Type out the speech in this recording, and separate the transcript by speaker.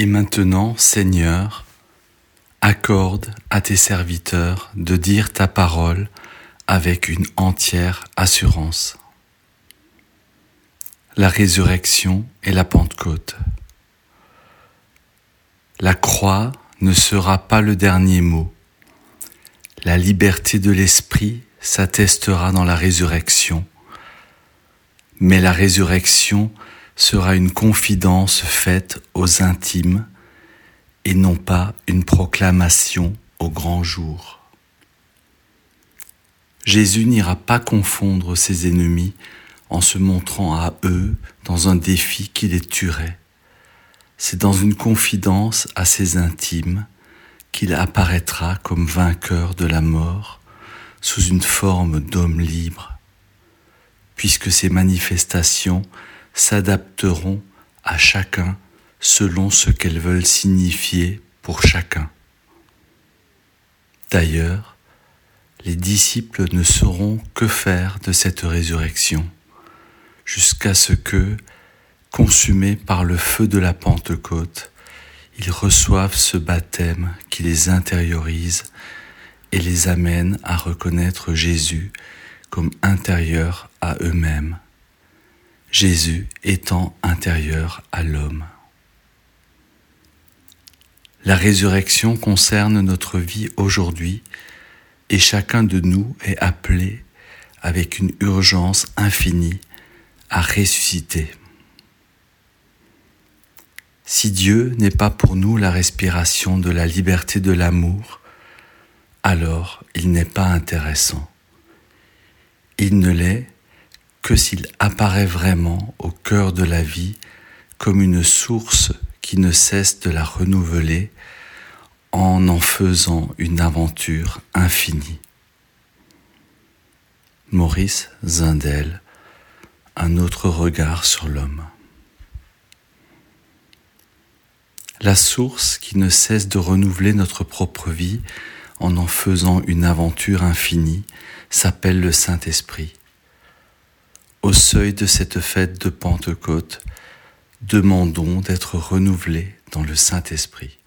Speaker 1: Et maintenant, Seigneur, accorde à tes serviteurs de dire ta parole avec une entière assurance. La résurrection et la Pentecôte. La croix ne sera pas le dernier mot. La liberté de l'esprit s'attestera dans la résurrection, mais la résurrection sera une confidence faite aux intimes et non pas une proclamation au grand jour. Jésus n'ira pas confondre ses ennemis en se montrant à eux dans un défi qui les tuerait. C'est dans une confidence à ses intimes qu'il apparaîtra comme vainqueur de la mort sous une forme d'homme libre, puisque ces manifestations s'adapteront à chacun selon ce qu'elles veulent signifier pour chacun. D'ailleurs, les disciples ne sauront que faire de cette résurrection jusqu'à ce que, consumés par le feu de la Pentecôte, ils reçoivent ce baptême qui les intériorise et les amène à reconnaître Jésus comme intérieur à eux-mêmes, Jésus étant intérieur à l'homme. La résurrection concerne notre vie aujourd'hui et chacun de nous est appelé avec une urgence infinie à ressusciter. Si Dieu n'est pas pour nous la respiration de la liberté de l'amour, alors il n'est pas intéressant. Il ne l'est que s'il apparaît vraiment au cœur de la vie comme une source qui ne cesse de la renouveler en en faisant une aventure infinie. Maurice Zindel, un autre regard sur l'homme. La source qui ne cesse de renouveler notre propre vie en en faisant une aventure infinie s'appelle le Saint-Esprit. Au seuil de cette fête de Pentecôte, demandons d'être renouvelés dans le Saint-Esprit.